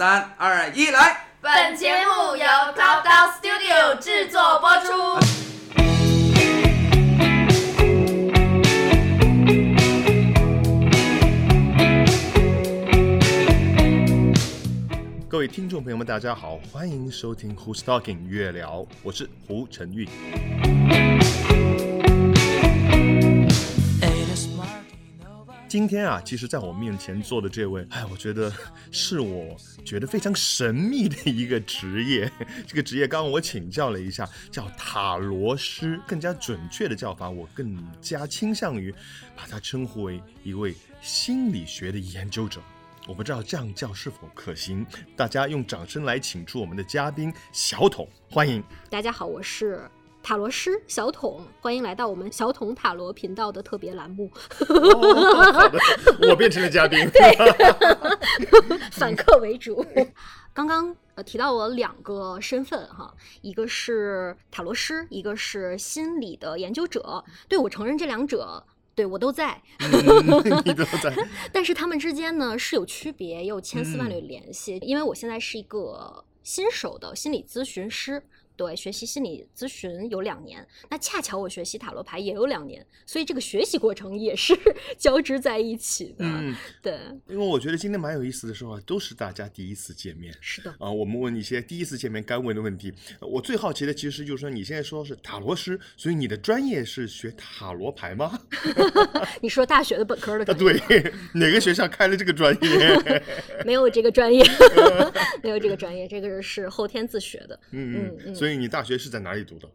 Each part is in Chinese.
三二一，来！本节目由 Cloud Down Studio 制作播出。各位听众朋友们，大家好，欢迎收听 Who's Talking 月聊，我是胡晨玉。今天啊，其实在我面前坐的这位，哎，我觉得 是我觉得非常神秘的一个职业。这个职业，刚刚我请教了一下，叫塔罗师，更加准确的叫法，我更加倾向于把它称呼为一位心理学的研究者。我不知道这样叫是否可行，大家用掌声来请出我们的嘉宾小桶，欢迎。大家好，我是塔罗师小桶，欢迎来到我们小桶塔罗频道的特别栏目。哦、好的，我变成了嘉宾。对反客为主。刚刚呃提到我两个身份哈，一个是塔罗师，一个是心理的研究者。对我承认这两者。对我都在，嗯、你都在，但是他们之间呢是有区别，也有千丝万缕联系。嗯、因为我现在是一个新手的心理咨询师，对，学习心理咨询有两年，那恰巧我学习塔罗牌也有两年，所以这个学习过程也是 交织在一起的。嗯，对，因为我觉得今天蛮有意思的时候啊，都是大家第一次见面。是的啊，我们问一些第一次见面该问的问题。我最好奇的其实就是说，你现在说是塔罗师，所以你的专业是学塔罗牌吗？你说大学的本科的专业？对，哪个学校开了这个专业？没有这个专业，没有这个专业，这个是后天自学的。嗯嗯，所以你大学是在哪里读的？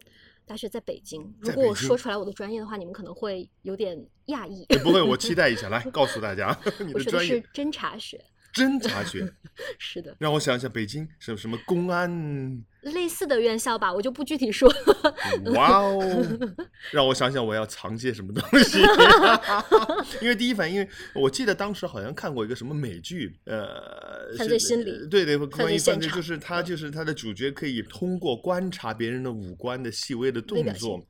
大学在北京。如果我说出来我的专业的话，你们可能会有点讶异。不会，我期 待一下，来告诉大家 你的专业是侦查学。侦查学，是的。让我想想，北京什么什么公安类似的院校吧，我就不具体说。哇哦，让我想想，我要藏些什么东西？因为第一反应，我记得当时好像看过一个什么美剧，呃，犯罪心理，对对，关于犯罪，就是他就是他的主角可以通过观察别人的五官的细微的动作，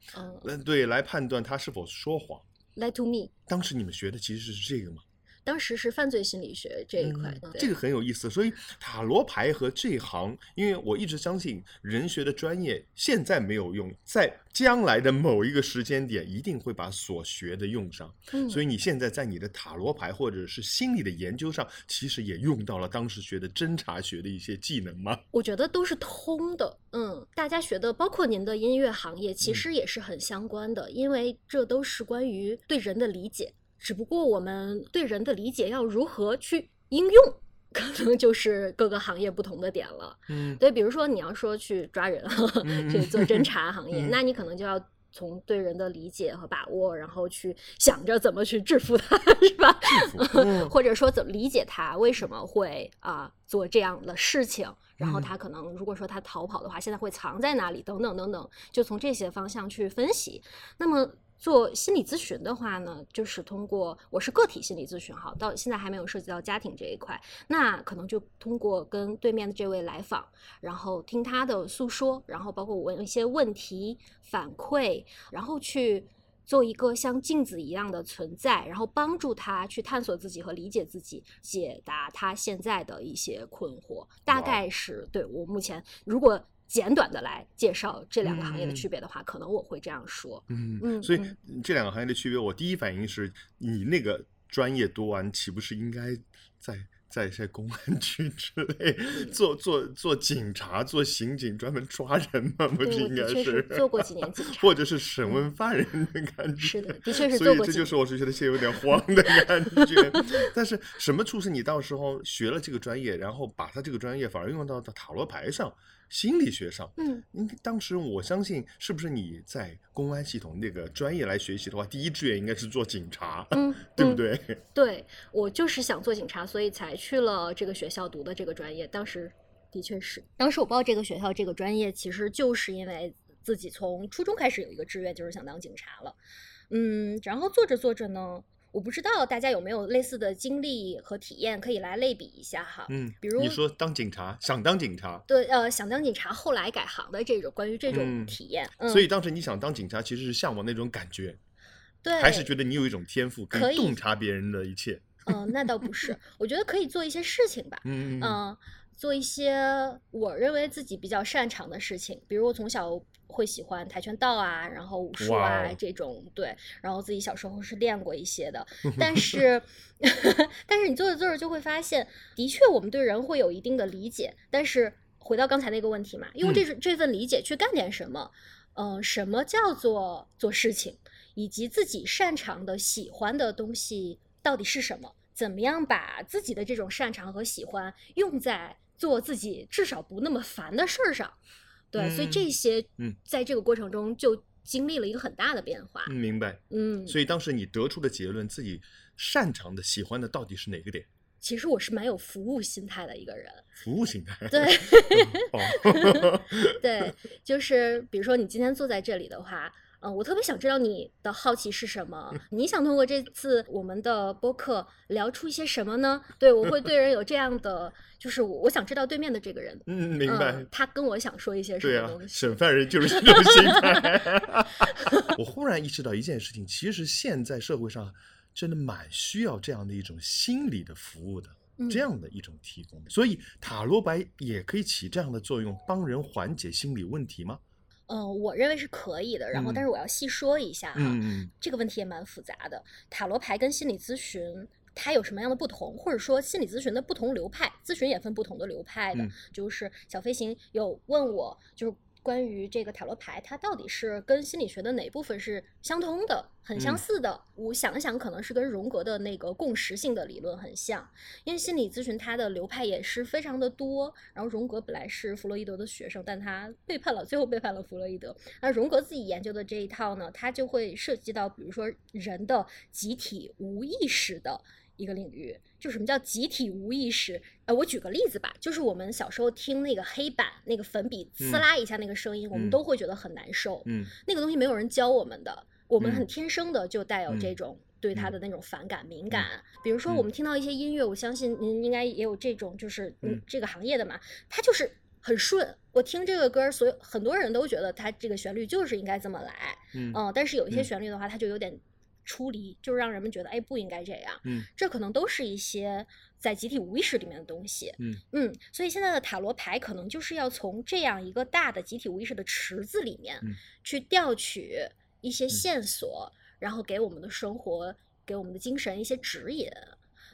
嗯，对，来判断他是否说谎。Lie to me。当时你们学的其实是这个吗？当时是犯罪心理学这一块，嗯、这个很有意思。所以塔罗牌和这一行，因为我一直相信人学的专业现在没有用，在将来的某一个时间点一定会把所学的用上。嗯、所以你现在在你的塔罗牌或者是心理的研究上，其实也用到了当时学的侦查学的一些技能吗？我觉得都是通的。嗯，大家学的，包括您的音乐行业，其实也是很相关的，嗯、因为这都是关于对人的理解。只不过我们对人的理解要如何去应用，可能就是各个行业不同的点了。嗯，对，比如说你要说去抓人，嗯、去做侦查行业，嗯、那你可能就要从对人的理解和把握，然后去想着怎么去制服他，是吧？或者说怎么理解他为什么会啊做这样的事情。然后他可能，如果说他逃跑的话，现在会藏在哪里？等等等等，就从这些方向去分析。那么做心理咨询的话呢，就是通过我是个体心理咨询哈，到现在还没有涉及到家庭这一块，那可能就通过跟对面的这位来访，然后听他的诉说，然后包括我问一些问题反馈，然后去。做一个像镜子一样的存在，然后帮助他去探索自己和理解自己，解答他现在的一些困惑。大概是对我目前，如果简短的来介绍这两个行业的区别的话，嗯、可能我会这样说。嗯嗯，所以这两个行业的区别，我第一反应是你那个专业读完，岂不是应该在？在一些公安局之类做做做警察、做刑警，专门抓人吗？不是应该是做过几年警 察，或者是审问犯人的感觉。是的，的确是做过。所以这就是我是觉得现在有点慌的感觉。但是什么促使你到时候学了这个专业，然后把他这个专业反而用到塔罗牌上？心理学上，嗯，应该当时我相信，是不是你在公安系统那个专业来学习的话，第一志愿应该是做警察，嗯，对不对？嗯、对我就是想做警察，所以才去了这个学校读的这个专业。当时的确是，当时我报这个学校这个专业，其实就是因为自己从初中开始有一个志愿，就是想当警察了。嗯，然后做着做着呢。我不知道大家有没有类似的经历和体验，可以来类比一下哈。嗯，比如你说当警察，想当警察，对，呃，想当警察，后来改行的这种关于这种嗯体验。嗯、所以当时你想当警察，其实是向往那种感觉，对，还是觉得你有一种天赋，可以洞察别人的一切。嗯、呃，那倒不是，我觉得可以做一些事情吧。嗯嗯、呃，做一些我认为自己比较擅长的事情，比如我从小会喜欢跆拳道啊，然后武术啊这种，对，然后自己小时候是练过一些的，但是，但是你做着做着就会发现，的确我们对人会有一定的理解，但是回到刚才那个问题嘛，用这种这份理解去干点什么，呃，什么叫做做事情，以及自己擅长的、喜欢的东西到底是什么？怎么样把自己的这种擅长和喜欢用在做自己至少不那么烦的事儿上？对，所以嗯这些，嗯在这个过程中就经历了一个很大的变化。嗯，明白。嗯，所以当时你得出的结论，自己擅长的、喜欢的到底是哪个点？其实我是蛮有服务心态的一个人。服务心态。对 哦，对，就是比如说你今天坐在这里的话。嗯，我特别想知道你的好奇是什么？你想通过这次我们的播客聊出一些什么呢？对我会对人有这样的，就是我我想知道对面的这个人，嗯，明白。嗯，他跟我想说一些什对啊么东，西。审犯人就是这种心态。我忽然意识到一件事情，其实现在社会上真的蛮需要这样的一种心理的服务的，嗯这样的一种提供。所以塔罗牌也可以起这样的作用，帮人缓解心理问题吗？嗯，我认为是可以的。然后，嗯但是我要细说一下哈，嗯这个问题也蛮复杂的。塔罗牌跟心理咨询它有什么样的不同，或者说心理咨询的不同流派，咨询也分不同的流派的。嗯就是小飞行有问我，就是关于这个塔罗牌，它到底是跟心理学的哪部分是相通的、很相嗯似的？我想想，可能是跟荣格的那个共识性的理论很像，因为心理咨询它的流派也是非常的多。然后荣格本来是弗洛伊德的学生，但他背叛了，最后背叛了弗洛伊德。那荣格自己研究的这一套呢，它就会涉及到，比如说人的集体无意识的一个领域。就什么叫集体无意识？呃，我举个例子吧，就是我们小时候听那个黑板那个粉笔嗯呲啦一下那个声音，我们嗯都会觉得很难受。嗯那个东西没有人教我们的，我们嗯很天生的就带有这嗯种对它的那种反感、敏感。比如说，嗯我们听到一些音乐，我相信您应该也有这种，就是嗯嗯这个行业的嘛，它就是很顺。我听这个歌儿，所有很多人都觉得它这个旋律就是应该这么来，嗯嗯，但是有一些嗯旋律的话，它就有点出离，就是让人们觉得哎不应该这样。嗯这可能都是一些在集体无意识里面的东西。嗯嗯，所以现在的塔罗牌可能就是要从这样一个大的集体无意识的池子里面嗯去调取一些线索，然后给我们的生活、给我们的精神一些指引。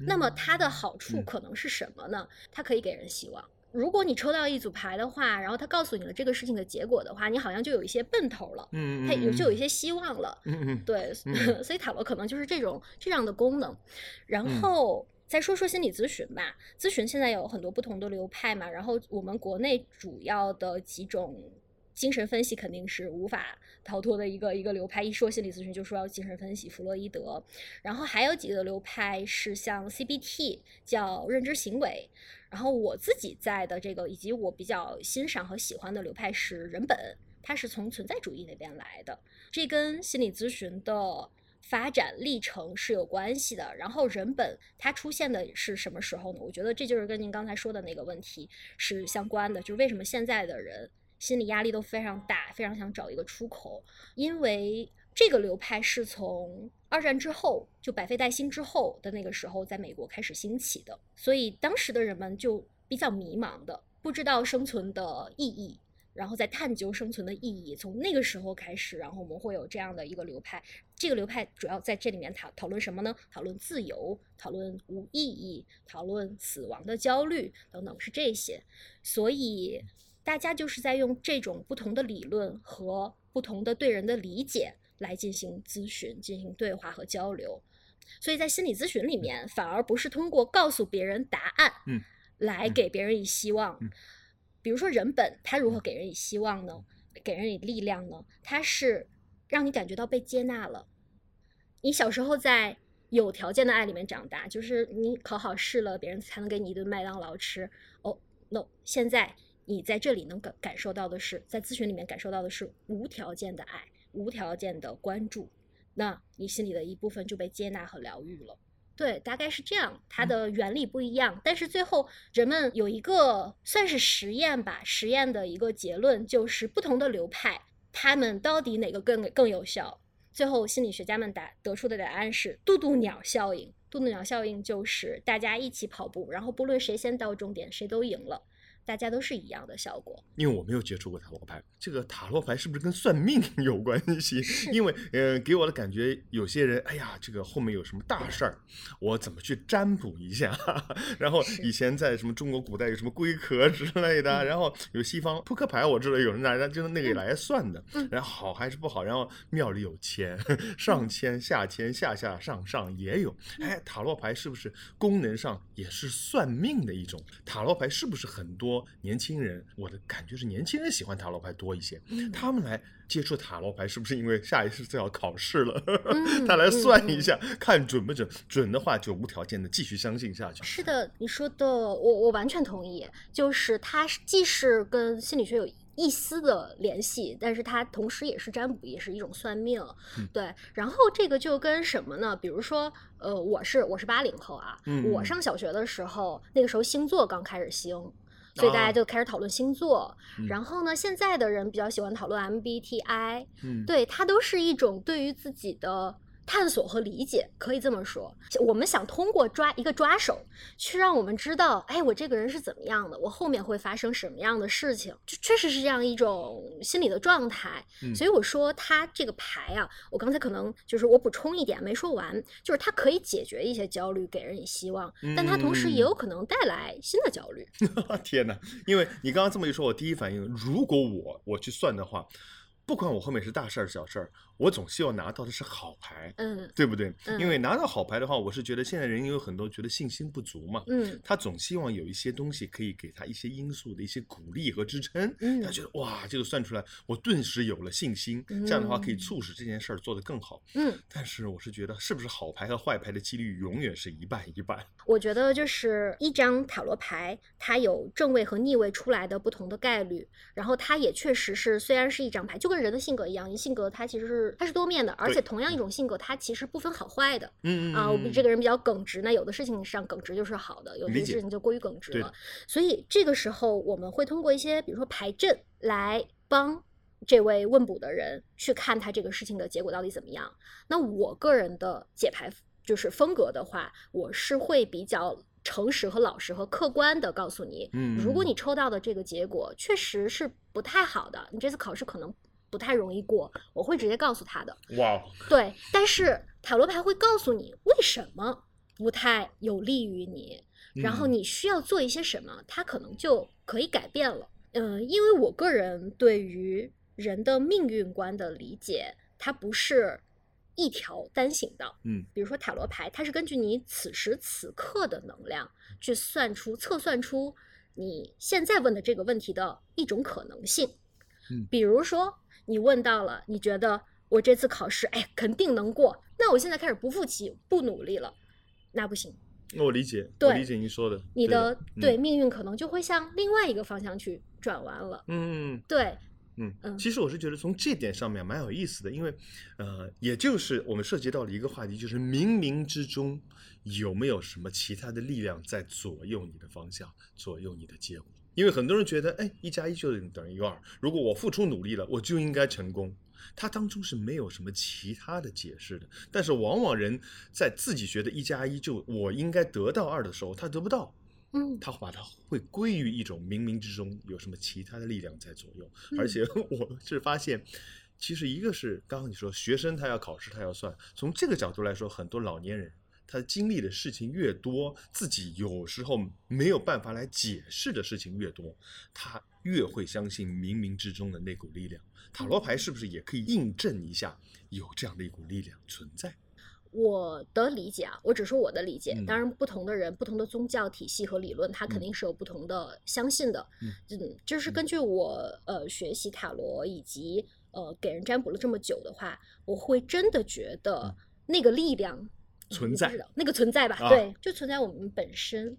那么它的好处嗯可能是什么呢？它可以给人希望。如果你抽到一组牌的话，然后他告诉你了这个事情的结果的话，你好像就有一些奔头了，嗯，他有就有一些希望了。嗯嗯对，嗯所以塔罗可能就是这种这样的功能。然嗯后再说说心理咨询吧，咨询现在有很多不同的流派嘛，然后我们国内主要的几种。精神分析肯定是无法逃脱的一个一个流派，一说心理咨询就说要精神分析，弗洛伊德，然后还有几个流派是像 CBT 叫认知行为，然后我自己在的这个以及我比较欣赏和喜欢的流派是人本，它是从存在主义那边来的，这跟心理咨询的发展历程是有关系的。然后人本它出现的是什么时候呢？我觉得这就是跟您刚才说的那个问题是相关的，就是为什么现在的人心理压力都非常大，非常想找一个出口，因为这个流派是从二战之后，就百废待兴之后的那个时候，在美国开始兴起的，所以当时的人们就比较迷茫的，不知道生存的意义。然后在探究生存的意义，从那个时候开始，然后我们会有这样的一个流派。这个流派主要在这里面讨讨论什么呢？讨论自由，讨论无意义，讨论死亡的焦虑等等，是这些。所以大家就是在用这种不同的理论和不同的对人的理解来进行咨询、进行对话和交流。所以在心理咨询里面，反而不是通过告诉别人答案，嗯，来嗯给别人以希望。嗯比如说人本，他如何给人以希望呢？给人以力量呢？他是让你感觉到被接纳了。你小时候在有条件的爱里面长大，就是你考好试了，别人才能给你一顿麦当劳吃。哦，no，现在你在这里能感感受到的是，在咨询里面感受到的是无条件的爱，无条件的关注。那你心里的一部分就被接纳和疗愈了。对，大概是这样，它的原理不一样，但是最后人们有一个算是实验吧，实验的一个结论就是不同的流派，他们到底哪个更更有效？最后心理学家们答得出的答案是渡渡鸟效应。渡渡鸟效应就是大家一起跑步，然后不论谁先到终点，谁都赢了。大家都是一样的效果。因为我没有接触过塔罗牌，这个塔罗牌是不是跟算命 有关系？因为呃，给我的感觉，有些人，哎呀，这个后面有什么大事儿，我怎么去占卜一下？然后以前在什么中国古代有什么龟壳之类的，然后有西方扑克牌，我知道有人拿就是那个来算的，然后好还是不好？然后庙里有签，上签下签下下上上也有。哎，塔罗牌是不是功能上也是算命的一种？塔罗牌是不是很多年轻人？我的感觉是年轻人喜欢塔罗牌多一些，他们来接触塔罗牌是不是因为下一次就要考试了？他来算一下，看准不准？准的话就无条件的继续相信下去。是的，你说的我我完全同意，就是它既是跟心理学有。一丝的联系，但是它同时也是占卜，也是一种算命，对。然后这个就跟什么呢？比如说，呃，我是我是八零后啊，我上小学的时候，那个时候星座刚开始兴，所以大家就开始讨论星座。然后呢，现在的人比较喜欢讨论 MBTI，对，它都是一种对于自己的。探索和理解可以这么说，我们想通过抓一个抓手，去让我们知道，哎，我这个人是怎么样的，我后面会发生什么样的事情，就确实是这样一种心理的状态。所以我说他这个牌啊，我刚才可能就是我补充一点没说完，就是它可以解决一些焦虑，给人以希望，但它同时也有可能带来新的焦虑。天哪！因为你刚刚这么一说，我第一反应，如果我我去算的话。不管我后面是大事儿小事儿，我总希望拿到的是好牌，嗯，对不对？因为拿到好牌的话，我是觉得现在人有很多觉得信心不足嘛，嗯，他总希望有一些东西可以给他一些因素的一些鼓励和支撑，嗯，他觉得哇，这个算出来，我顿时有了信心，这样的话可以促使这件事儿做得更好，嗯。但是我是觉得，是不是好牌和坏牌的几率永远是一半一半？我觉得就是一张塔罗牌，它有正位和逆位出来的不同的概率，然后它也确实是虽然是一张牌，就跟人的性格一样，性格它其实是它是多面的，而且同样一种性格，它其实不分好坏的。嗯啊，我们这个人比较耿直，那有的事情上耿直就是好的，有的事情就过于耿直了。所以这个时候我们会通过一些，比如说排阵来帮这位问卜的人去看他这个事情的结果到底怎么样。那我个人的解牌就是风格的话，我是会比较诚实和老实和客观的告诉你，嗯，如果你抽到的这个结果确实是不太好的，你这次考试可能。不太容易过，我会直接告诉他的。哇，对，但是塔罗牌会告诉你为什么不太有利于你，然后你需要做一些什么，它可能就可以改变了。嗯，因为我个人对于人的命运观的理解，它不是一条单行道。嗯，比如说塔罗牌，它是根据你此时此刻的能量去算出、测算出你现在问的这个问题的一种可能性。嗯，比如说。你问到了，你觉得我这次考试，哎，肯定能过。那我现在开始不复习、不努力了，那不行。那我理解，我理解您说的。你的对命运可能就会向另外一个方向去转弯了。嗯，对，嗯嗯。其实我是觉得从这点上面蛮有意思的，因为呃，也就是我们涉及到了一个话题，就是冥冥之中有没有什么其他的力量在左右你的方向，左右你的结果。因为很多人觉得，哎，一加一就等于二。如果我付出努力了，我就应该成功。它当中是没有什么其他的解释的。但是往往人在自己觉得一加一就我应该得到二的时候，他得不到。嗯，他把它会归于一种冥冥之中有什么其他的力量在左右。而且我是发现，其实一个是刚刚你说学生他要考试他要算，从这个角度来说，很多老年人。他经历的事情越多，自己有时候没有办法来解释的事情越多，他越会相信冥冥之中的那股力量。塔罗牌是不是也可以印证一下有这样的一股力量存在？我的理解啊，我只说我的理解。当然，不同的人、不同的宗教体系和理论，他肯定是有不同的相信的。嗯，就是根据我呃学习塔罗以及呃给人占卜了这么久的话，我会真的觉得那个力量。存在那个存在吧，对，就存在我们本身，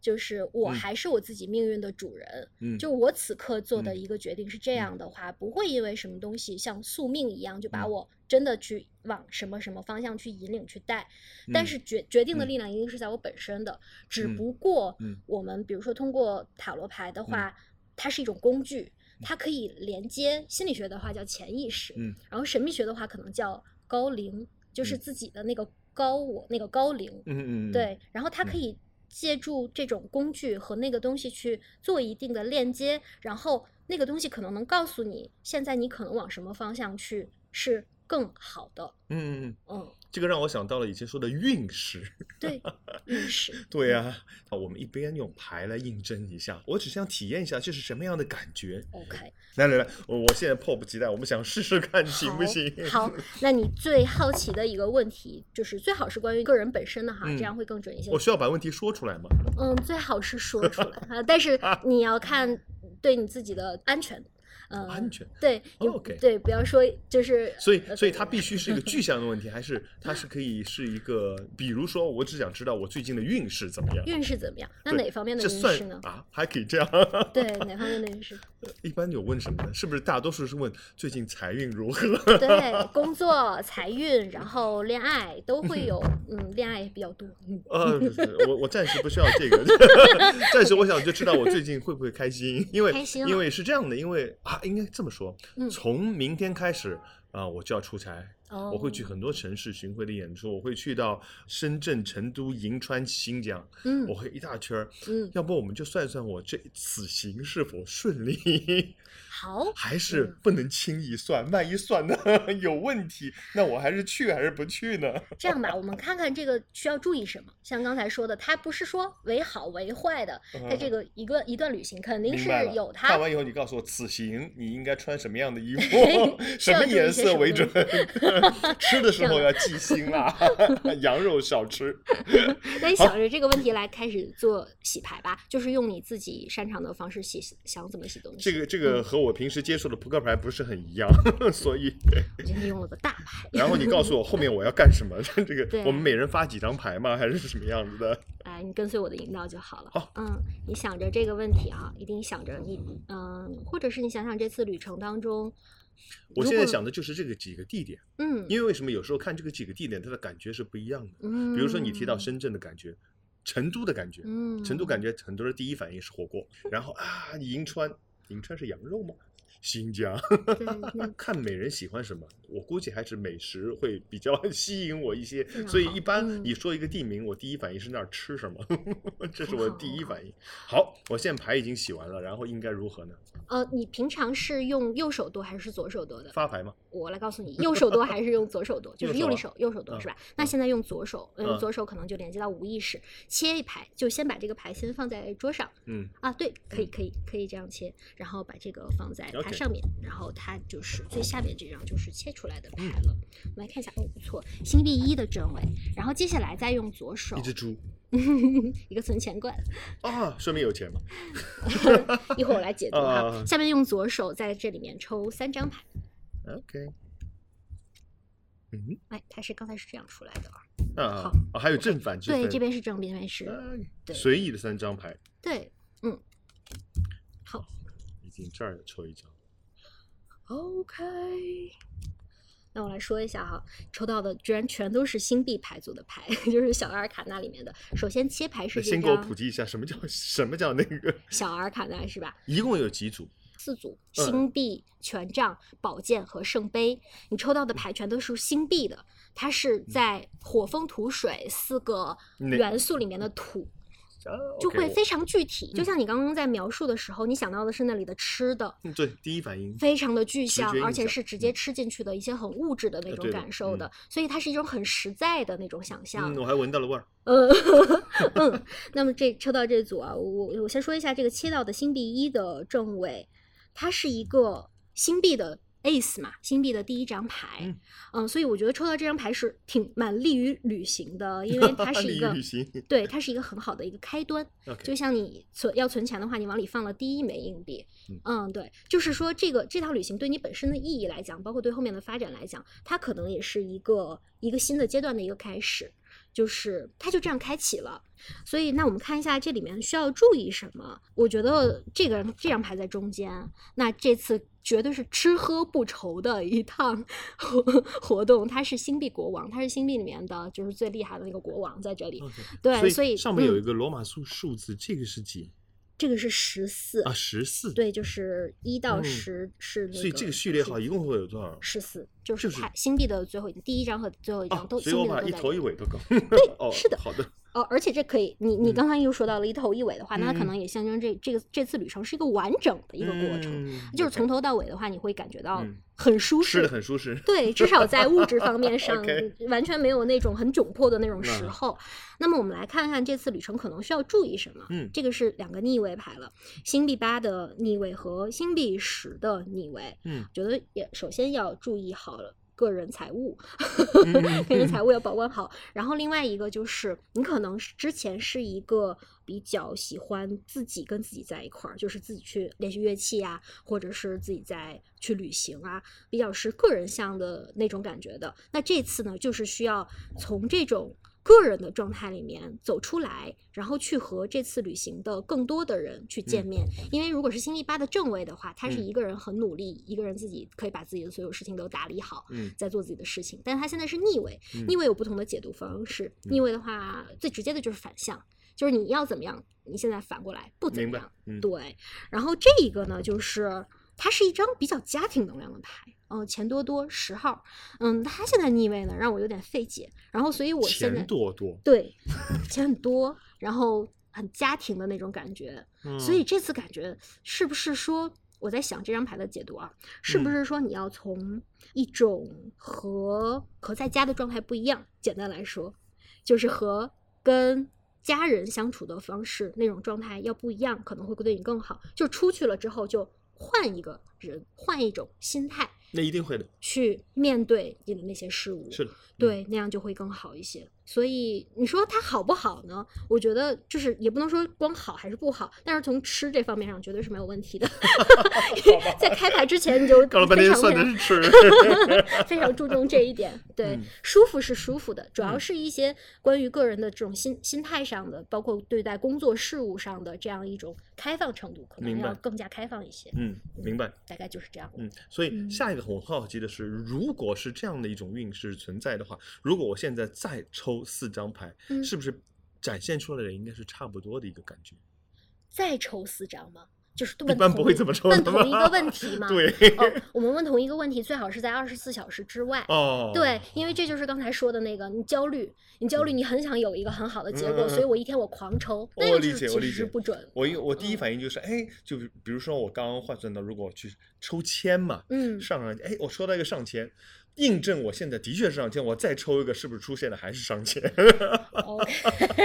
就是我还是我自己命运的主人。嗯，就我此刻做的一个决定是这样的话，不会因为什么东西像宿命一样，就把我真的去往什么什么方向去引领去带。但是决决定的力量一定是在我本身的，只不过我们比如说通过塔罗牌的话，它是一种工具，它可以连接心理学的话叫潜意识，嗯，然后神秘学的话可能叫高龄，就是自己的那个。高我那个高龄，嗯嗯对，然后他可。以借助这种工具和那个东西去做一定的链接，然后那个东西可能能告诉你，现在你可能往什么方向去是更好的。嗯嗯嗯，嗯，这个让我想到了以前说的运势。对，运势。对呀、啊，我们一边用牌来印证一下，我只想体验一下这是什么样的感觉。OK，来来来，我我现在迫不及待，我们想试试看行不行？好，好那你最好奇的一个问题，就是最好是关于个人本身的哈，嗯这样会更准一些。我需要把问题说出来吗？嗯，最好是说出来啊，但是 你要看对你自己的安全。嗯，安全对、OK 对，不要说就是，所以，呃所以它必须是一个 具象的问题，还是它是可以是一个，比如说，我只想知道我最近的运势怎么样？运势怎么样？那哪方面的运势呢？啊，还可以这样？对，哪方面的运势？一般有问什么呢？是不是大多数是问最近财运如何？对，工作、财运，然后恋爱都会有，嗯，恋爱也比较多。嗯，呃，我我暂时不需要这个，暂时我想就知道我最近会不会开心，因为开心因为是这样的，因为啊，应该这么说，嗯从明天开始啊、我就要出差。哦，我会去很多城市巡回的演出，我会去到深圳、成都、银川、新疆，嗯我会一大圈儿。嗯，要不我们就算算我这此行是否顺利，好，还是嗯不能轻易算，万一算的 有问题，那我还是去还是不去呢？这样吧，我们看看这个需要注意什么。像刚才说的，它不是说为好为坏的，它这个一个一段旅行肯定是有它看完以后，你告诉我此行你应该穿什么样的衣服什么颜色为准。吃的时候要记心啊，羊肉少吃。那你想着这个问题来开始做洗牌吧，就是用你自己擅长的方式洗，想怎么洗东西。这个这个和我平时接触的扑克牌不是很一样，所以，我今天用了个大牌。然后你告诉我后面我要干什么？这个我们每人发几张牌吗？还是什么样子的？哎，你跟随我的引导就好了。好嗯，你想着这个问题啊、一定想着你，嗯，或者是你想想这次旅程当中，我现在想的就是这个几个地点，嗯，因为为什么有时候看这个几个地点，它的感觉是不一样的。嗯，比如说你提到深圳的感觉，成都的感觉，嗯，成都感觉很多人第一反应是火锅，然后啊，银川，银川是羊肉吗？新疆，看美人喜欢什么，我估计还是美食会比较 吸引我一些所以一般嗯你说一个地名，我第一反应是那儿吃什么，这是我第一反应。好，我现在牌已经洗完了，然后应该如何呢？呃，你平常是用右手剁还是左手剁的？发牌吗？我来告诉你，右手多还是用左手多，就是右手右手剁嗯是吧？那现在用左手，嗯嗯，左手可能就连接到无意识，切一排，就先把这个牌先放在桌上嗯，啊，对，可以可以可以这样切，然后把这个放在它上面，然后它就是最下面这张就是切出来的牌嗯了。我们来看一下，哦，不错，星币一的正位，然后接下来再用左手一只猪 一个存钱罐，啊，说明有钱嘛。一会儿我来解读哈啊。下面用左手在这里面抽三张牌，OK，嗯哎，它是刚才是这样出来的啊。啊好啊，还有正反之分。对，这边是正，这边是随意的三张牌，对，嗯，好已经这儿抽一张。，OK。那我来说一下哈，抽到的居然全都是星币牌组的牌，就是小阿尔卡纳里面的。首先切牌是这先给我普及一下，什么叫 什么叫那个？小阿尔卡纳是吧？一共有几组？四组嗯星币、权杖、宝剑和圣杯，你抽到的牌全都是星币的，它是在火、风、土、水四个元素里面的土，啊就会非常具体。就嗯像你刚刚在描述的时候，你想到的是那里的吃的，嗯对第一反应。非常的具象而且是直接吃进去的一些很物质的那种感受的，所以它是一种很实在的那种想象。嗯，我还闻到了味儿。嗯 嗯，那么这抽到这组啊，我我先说一下这个切到的星币一的正位，它是一个星币的 ace 嘛，星币的第一张牌。嗯嗯所以我觉得抽到这张牌是挺蛮利于旅行的，因为它 是一个对，它是一个很好的一个开端。就像你存要存钱的话，你往里放了第一枚硬币，嗯嗯，对，就是说这个这趟旅行对你本身的意义来讲，包括对后面的发展来讲，它可能也是一个一个新的阶段的一个开始，就是它就这样开启了。所以，那我们看一下这里面需要注意什么？我觉得这个这张牌在中间，那这次绝对是吃喝不愁的一趟 活活动。他是星币国王，他是星币里面的就是最厉害的那个国王在这里。对，所以上面有嗯一个罗马数数字，这个是几这个是十四啊？十四。对，就是一到嗯十是那个，所以这个序列号一共会有多少？十四，就就是是它星币的最后一第一张和最后一张啊都，所以我把它一。头一尾都搞。对哦，是的好的。哦，而且这可以，你你刚刚才又说到了一头一尾的话，那它可嗯能也象征这这个这次旅程是一个完整的一个过程，嗯就是从头到尾的话，你会感觉到嗯很舒适是的，很舒适。对，至少在物质方面 上完全没有那种很窘迫的那种时嗯候。那么我们来看看这次旅程可能需要注意什么。嗯这个是两个逆位牌了，星币八的逆位和星币十的逆位。嗯觉得也首先要注意好了。个人财务，嗯 个人财务要保管好。然后另外一个就是，你可能是之前是一个比较喜欢自己跟自己在一块儿，就是自己去练习乐器啊，或者是自己在去旅行啊，比较是个人向的那种感觉的。那这次呢，就是需要从这种个人的状态里面走出来，然后去和这次旅行的更多的人去见面。因为如果是星币八的正位的话，他是嗯一个人很努力，一个人自己可以把自己的所有事情都打理好，嗯在做自己的事情。但是他现在是逆位，嗯逆位有不同的解读方式。逆位的话，最直接的就是反向，就是你要怎么样，你现在反过来不怎么样。嗯对，然后这一个呢，就是它是一张比较家庭能量的牌。嗯、钱多多十号，嗯，他现在逆位呢，让我有点费解。然后，所以我现在钱多多，对钱很多，然后很家庭的那种感觉。所以嗯这次感觉是不是说，我在想这张牌的解读啊，是不嗯是说你要从一种和和在家的状态不一样，简单来说，就是和跟家人相处的方式那种状态要不一样，可能会对你更好。就出去了之后，就换一个人，换一种心态那一定会的，去面对你的那些事物。是的，嗯对，那样就会更好一些。所以你说它好不好呢？我觉得就是也不能说光好还是不好，但是从吃这方面上绝对是没有问题的。在开牌之前你就搞了半天是吃，非常注重这一点。对，嗯舒服是舒服的，主要嗯是一些关于个人的这种心心态上的，包括对待工作事务上的这样一种开放程度，可能要更加开放一些。嗯，明白。大概就是这样。嗯，所以嗯下一个我好奇的是，如果是这样的一种运势存在的话，如果我现在再抽四张牌，嗯是不是展现出来的应该是差不多的一个感觉？再抽四张吗？就是一般不会这么抽问同一个问 题吗？对，哦，我们问同一个问题，最好是在二十四小时之外。哦，对，因为这就是刚才说的那个，你焦虑，你焦虑，你很想有一个很好的结果，所以我一天我狂抽，那我理个就是其解我理解不准。我一我第一嗯反应就是，哎，就比比如说我刚刚换算到，如果我去抽签嘛，嗯，上上，哎，我抽到一个上签，印证我现在的确是上千，我再抽一个，是不是出现的还是上签？OK，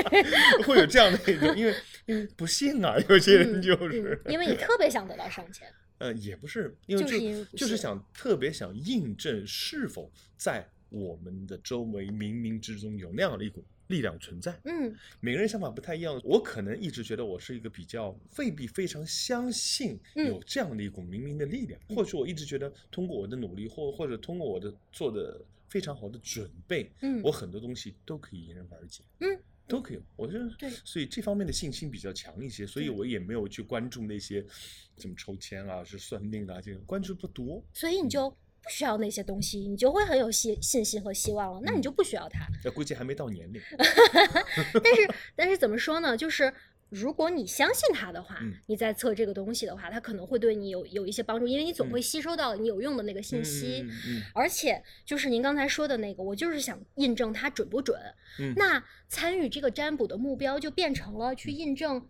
会有这样的一种，因为因为不信啊，有些人嗯就是，嗯因为你特别想得到上千。呃，也不是，因为就就是想特别想印证是否在我们的周围冥冥之中有那样的一股力量存在。嗯每个人想法不太一样，我可能一直觉得我是一个比较未必非常相信嗯有这样的一股冥冥的力量，或许我一直觉得通过我的努力，或或者通过我的做的非常好的准备，嗯我很多东西都可以迎刃而解。嗯。都可以，我觉得对所以这方面的信心比较强一些，所以我也没有去关注那些什么抽签啊、是算命啊，这个关注不多。所以你就不需要那些东西，你就会很有信信心和希望了。那你嗯就不需要它。那估计还没到年龄。但是但是怎么说呢？就是如果你相信它的话，嗯你在测这个东西的话，它可能会对你有有一些帮助，因为你总会嗯吸收到你有用的那个信息。而且就是您刚才说的那个，我就是想印证它准不准。嗯，那参与这个占卜的目标就变成了去印证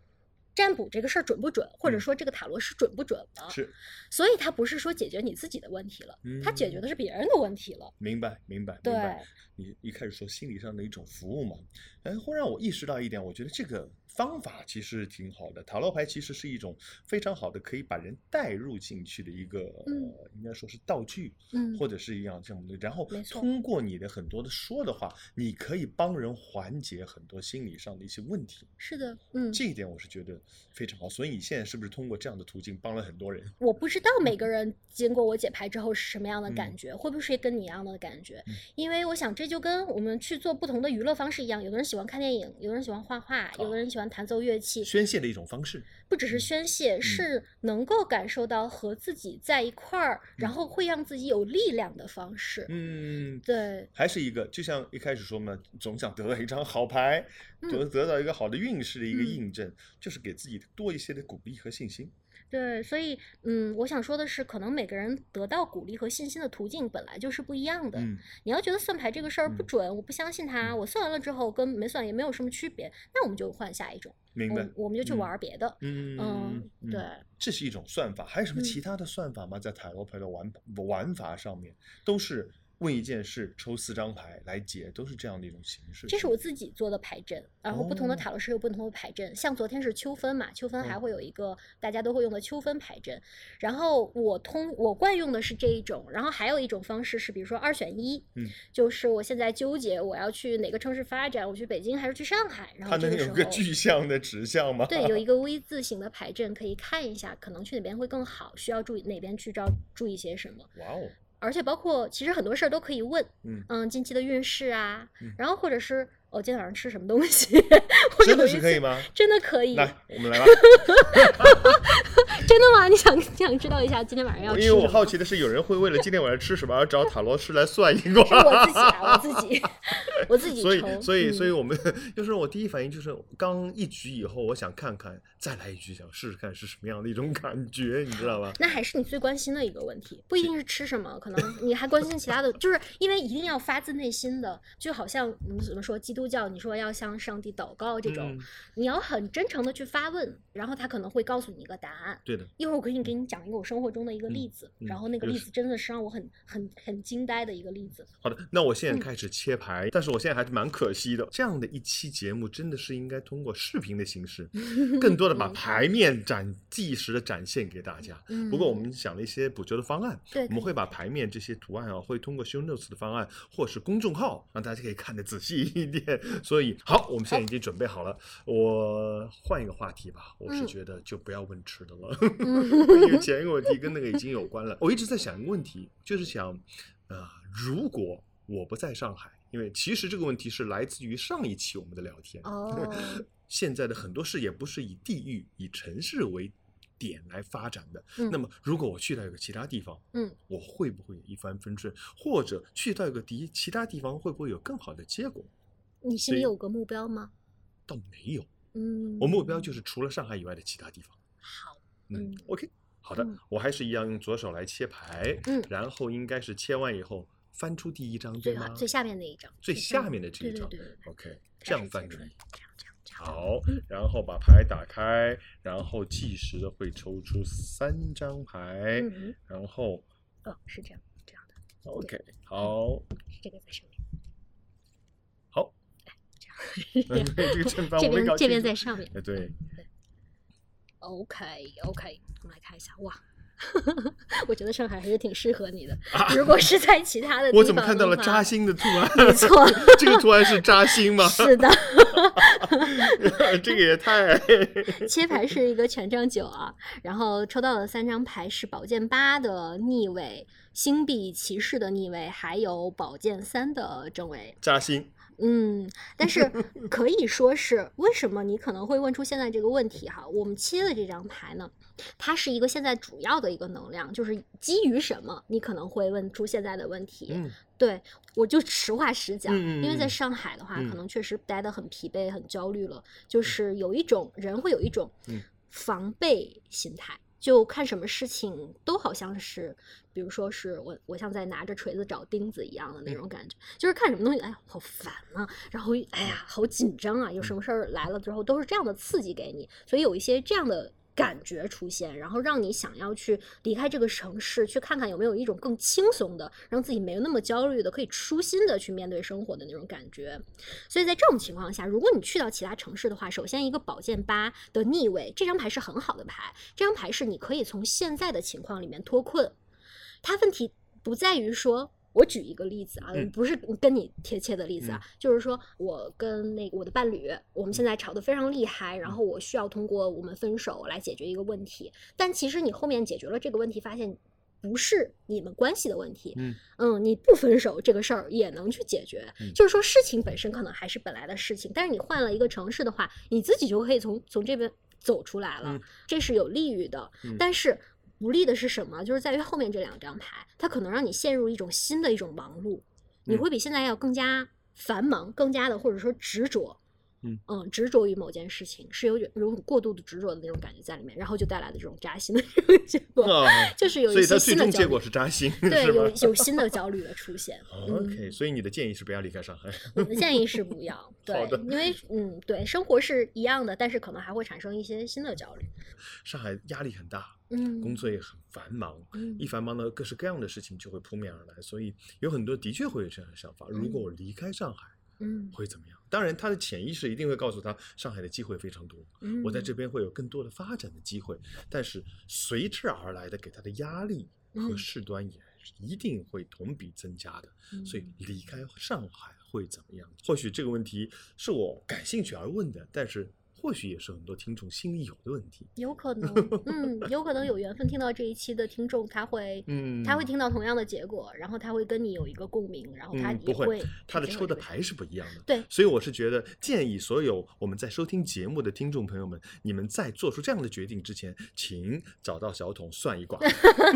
占卜这个事儿准不准，或者嗯说这个塔罗是准不准的。是所以它不是说解决你自己的问题了，它解决的是别人的问题了。明白明白对明白。你一开始说心理上的一种服务嘛，哎，会让我意识到一点，我觉得这个方法其实挺好的。塔罗牌其实是一种非常好的可以把人带入进去的一个，嗯呃、应该说是道具，嗯或者是一样这样的。然后通过你的很多的说的话，你可以帮人缓解很多心理上的一些问题。是的，嗯，这一点我是觉得非常好。所以你现在是不是通过这样的途径帮了很多人？我不知道每个人经过我解牌之后是什么样的感嗯觉，会不会跟你一样的感觉？嗯因为我想这就跟我们去做不同的娱乐方式一样，有的人喜欢看电影，有的人喜欢画画，有的人喜欢弹奏乐器，宣泄的一种方式。不只是宣泄，是能够感受到和自己在一块儿，然后会让自己有力量的方式。嗯，对，还是一个，就像一开始说嘛，总想得到一张好牌，嗯得得到一个好的运势的一个嗯印证，就是给自己多一些的鼓励和信心。对，所以嗯，我想说的是，可能每个人得到鼓励和信心的途径本来就是不一样的。嗯你要觉得算牌这个事儿不嗯准，我不相信它，嗯我算完了之后跟没算也没有什么区别，那我们就换下一种，明白我。我们就去嗯玩别的。嗯嗯，对，这是一种算法，还有什么嗯其他的算法吗？在塔罗牌的玩玩法上面，都是问一件事，抽四张牌来解，都是这样的一种形式。这是我自己做的牌阵，然后不同的哦塔罗师有不同的牌阵，像昨天是秋分嘛，秋分还嗯会有一个大家都会用的秋分牌阵，然后我通我惯用的是这一种，然后还有一种方式是，比如说二选一，嗯，就是我现在纠结我要去哪个城市发展，我去北京还是去上海，然后它能后这个具象的指向吗？对，有一 个 V 字形的牌阵可以看一下，可能去哪边会更好，需要注意哪边去招注意些什么。哇哦，而且包括其实很多事儿都可以问，嗯近期的运势啊，嗯然后或者是我、今天晚上吃什么东西，我真的是可以吗？真的可以，来，我们来吧。真的吗？你想你想知道一下今天晚上要吃什么？因为我好奇的是，有人会为了今天晚上吃什么而找塔罗师来算一 是卦。我自己啊，我自己，我自己 所以，所以，所以嗯我们就是我第一反应就是，刚一局以后，我想看看，再来一局，想试试看是什么样的一种感觉，你知道吧？那还是你最关心的一个问题，不一定是吃什么，可能你还关心其他的，就是因为一定要发自内心的，就好像嗯怎么说，基督教你说要向上帝祷告这种，嗯你要很真诚的去发问，然后他可能会告诉你一个答案。对的，一会儿我可以给你讲一个我生活中的一个例子，嗯然后那个例子真的是让我很很很惊呆的一个例子。好的，那我现在嗯开始切牌，但是我现在还是蛮可惜的。这样的一期节目真的是应该通过视频的形式，更多的把牌面展即时的展现给大家。嗯不过我们想了一些补救的方案，对我们会把牌面这些图案啊，会通过 show notes 的方案或是公众号，让大家可以看得仔细一点。所以好，我们现在已经准备好了，我换一个话题吧。我是嗯觉得就不要问吃的了，嗯因为前一个问题跟那个已经有关了。我一直在想一个问题，就是想，呃，如果我不在上海，因为其实这个问题是来自于上一期我们的聊天。哦，现在的很多事也不是以地域、以城市为点来发展的。嗯那么，如果我去到一个其他地方，嗯，我会不会有一帆风顺？或者去到一个地其他地方，会不会有更好的结果？你心里有个目标吗？倒没有，嗯，我目标就是除了上海以外的其他地方。好，嗯嗯 o k 好的，嗯我还是一样用左手来切牌，嗯然后应该是切完以后翻出第一张，对吗？最下面那一张，最下面的这一张对对对对，OK，这样翻出来。，这样这样这样。好，然后把牌打开，然后计时的会抽出三张牌，嗯，然后哦，是这样这样的，OK，好，是这个在上面，好，这样 这个正方这边在上面。哎，对，OK OK，我们来看一下，哇，我觉得上海还是挺适合你的。啊如果是在其他的地方，我怎么看到了扎？心的图案？没 错，这个图案是扎心吗？是的，这个也太……切牌是一个权杖九啊，然后抽到的三张牌是宝剑八的逆位、星币骑士的逆位，还有宝剑三的正位。扎心，嗯，但是可以说是为什么你可能会问出现在这个问题哈？我们切的这张牌呢，它是一个现在主要的一个能量，就是基于什么你可能会问出现在的问题。嗯对我就实话实讲，因为在上海的话，嗯可能确实待得很疲惫、很焦虑了，就是有一种人会有一种嗯防备心态。就看什么事情都好像是，比如说是我我像在拿着锤子找钉子一样的那嗯。种感觉，就是看什么东西，哎呀好烦啊，然后哎呀好紧张啊，有嗯。什么事儿来了之后都是这样的刺激给你，所以有一些这样的感觉出现，然后让你想要去离开这个城市，去看看有没有一种更轻松的，让自己没有那么焦虑的，可以舒心的去面对生活的那种感觉。所以在这种情况下，如果你去到其他城市的话，首先一个宝剑八的逆位，这张牌是很好的牌，这张牌是你可以从现在的情况里面脱困。它问题不在于说。我举一个例子啊，嗯。不是跟你贴切的例子啊，就是说我跟那个我的伴侣，我们现在吵得非常厉害，然后我需要通过我们分手来解决一个问题，但其实你后面解决了这个问题，发现不是你们关系的问题，嗯。嗯，你不分手这个事儿也能去解决，嗯。就是说事情本身可能还是本来的事情，但是你换了一个城市的话，你自己就可以从从这边走出来了，嗯。这是有利于的。嗯。但是不利的是什么？就是在于后面这两张牌，它可能让你陷入一种新的一种忙碌，你嗯会比现在要更加繁忙，更加的或者说执着。嗯执着于某件事情，是有有种过度的执着的那种感觉在里面，然后就带来的这种扎心的这种结果，啊，就是有所以它一些新的结果。是扎心，对，有有新的焦虑的出现。嗯 OK，所以你的建议是不要离开上海。我的建议是不要，对因为嗯，对，生活是一样的，但是可能还会产生一些新的焦虑。上海压力很大，嗯，工作也很繁忙，嗯一繁忙呢，各式各样的事情就会扑面而来，所以有很多的确会有这样的想法：如果我离开上海，嗯会怎么样？当然，他的潜意识一定会告诉他，上海的机会非常多，嗯，我在这边会有更多的发展的机会，但是随之而来的给他的压力和嗯事端也一定会同比增加的。嗯所以离开上海会怎么样？或许这个问题是我感兴趣而问的，但是或许也是很多听众心里有的问题。有可 能，嗯，有可能有缘分听到这一期的听众，他会，嗯他会听到同样的结果，然后他会跟你有一个共鸣，然后他嗯，不也会，他的抽的牌是不一样的。对所以我是觉得建议所有我们在收听节目的听众朋友们，你们在做出这样的决定之前，请找到小桶算一卦，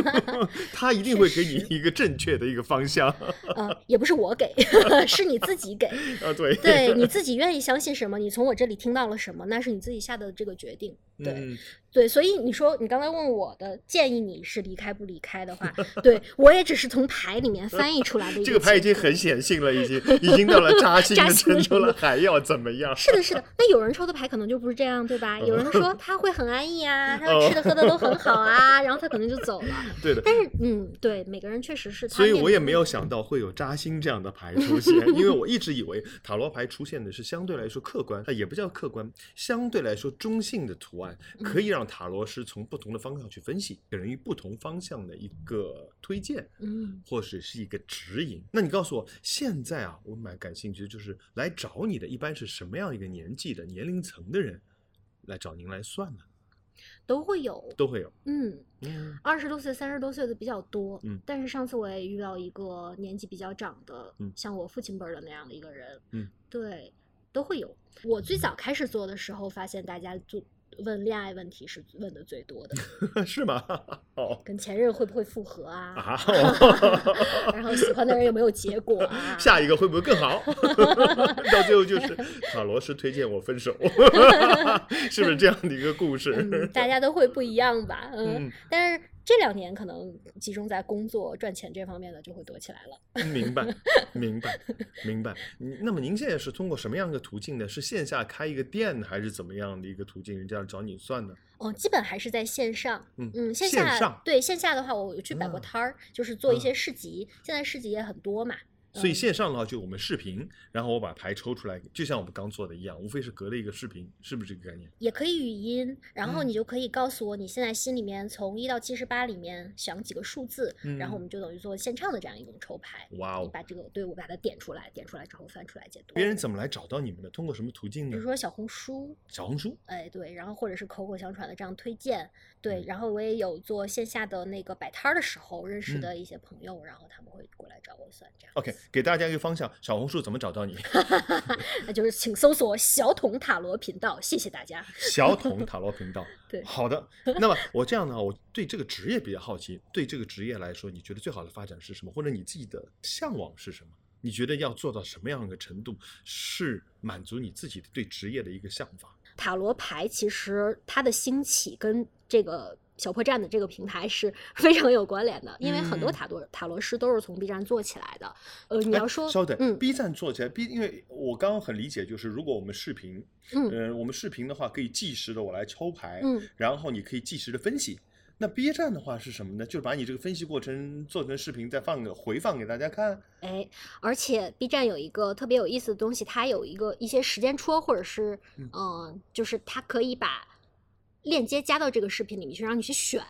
他一定会给你一个正确的一个方向。呃，也不是我给，是你自己给，啊，对，对你自己愿意相信什么，你从我这里听到了什么，那是你自己下的这个决定，对。嗯，对，所以你说你刚才问我的建议，你是离开不离开的话，对我也只是从牌里面翻译出来的一这个牌已经很显性了，已经已经到了扎心的扎心的程度了，还要怎么样？是的，是的。那有人抽的牌可能就不是这样，对吧？有人说他会很安逸啊，他吃的喝的都很好啊，然后他可能就走了。对的。但是，嗯，对，每个人确实是所以我也没有想到会有扎心这样的牌出现，因为我一直以为塔罗牌出现的是相对来说客观，它也不叫客观，相对来说中性的图案，可以让塔罗师从不同的方向去分析，给人以不同方向的一个推荐。嗯或者是一个指引。那你告诉我，现在啊，我蛮感兴趣的，就是来找你的一般是什么样一个年纪的年龄层的人来找您来算呢？都会有，都会有。嗯，嗯二十多岁、三十多岁的比较多。嗯但是上次我也遇到一个年纪比较长的，嗯像我父亲辈儿的那样的一个人，嗯，对，都会有。我最早开始做的时候，发现大家做问恋爱问题是问的最多的，是吗？哦跟前任会不会复合啊？啊，然后喜欢的人有没有结果啊？下一个会不会更好？到最后就是塔罗师推荐我分手，是不是这样的一个故事？嗯，大家都会不一样吧？嗯，嗯但是这两年可能集中在工作赚钱这方面的就会多起来了。明白，明白，明白。嗯那么您现在是通过什么样的途径呢？是线下开一个店，还是怎么样的一个途径？人家找你算呢？哦，基本还是在线上。嗯嗯线下上对线下的话，我有去摆过嗯摊儿，就是做一嗯些市集。现在市集也很多嘛。所以嗯线上的话，就我们视频，然后我把牌抽出来，就像我们刚做的一样，无非是隔了一个视频，是不是这个概念？也可以语音，然后嗯你就可以告诉我你现在心里面从一到七十八里面想几个数字，然后我嗯们就等于做现场的这样一种抽牌。哇哦！你把这个对我把它点出来，点出来之后翻出来解读。别人怎么来找到你们的？通过什么途径呢比如？说小红书，小红书。哎，对，然后或者是口口相传的这样推荐，对，嗯然后我也有做线下的那个摆摊儿的时候认识嗯的一些朋友，然后他们会过来找我算账。OK，给大家一个方向，小红书怎么找到你？那就是请搜索小桶塔罗频道，谢谢大家。小桶塔罗频道。对好的。那么我这样呢，我对这个职业比较好奇。对这个职业来说，你觉得最好的发展是什么？或者你自己的向往是什么？你觉得要做到什么样的程度，是满足你自己对职业的一个想法？塔罗牌其实它的兴起跟这个小破站的这个平台是 非常有关联的，因为很多嗯塔罗塔罗师都是从 B 站做起来的。呃，你哎要说，稍等、嗯 b 站做起来，B，因为我刚刚很理解，就是如果我们视频，嗯呃，我们视频的话可以计时的我来抽牌，嗯，然后你可以计时的分析。那 B 站的话是什么呢？就是把你这个分析过程做成视频，再放个回放给大家看。哎，而且 B 站有一个特别有意思的东西，它有一个一些时间戳，或者是嗯就是它可以把链接加到这个视频里面去，让你去选，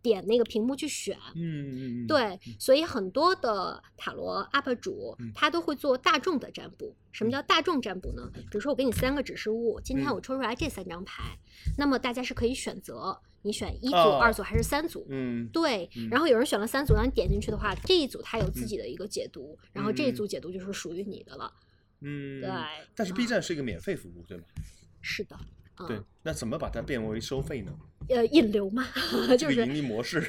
点那个屏幕去选。嗯嗯，对，所以很多的塔罗 UP 主嗯他都会做大众的占卜。什么叫大众占卜呢？比如说我给你三个指示物，今天嗯我抽出来这三张牌，那么大家是可以选择你选一组、哦二组还是三组。嗯，对嗯，然后有人选了三组，然后你点进去的话，这一组它有自己的一个解读，然后这一嗯组解读就是属于你的了。嗯，对，但是 B 嗯站是一个免费服务，对吗？是的，嗯、对，那怎么把它变为收费呢？呃，引流嘛，就是盈利模式。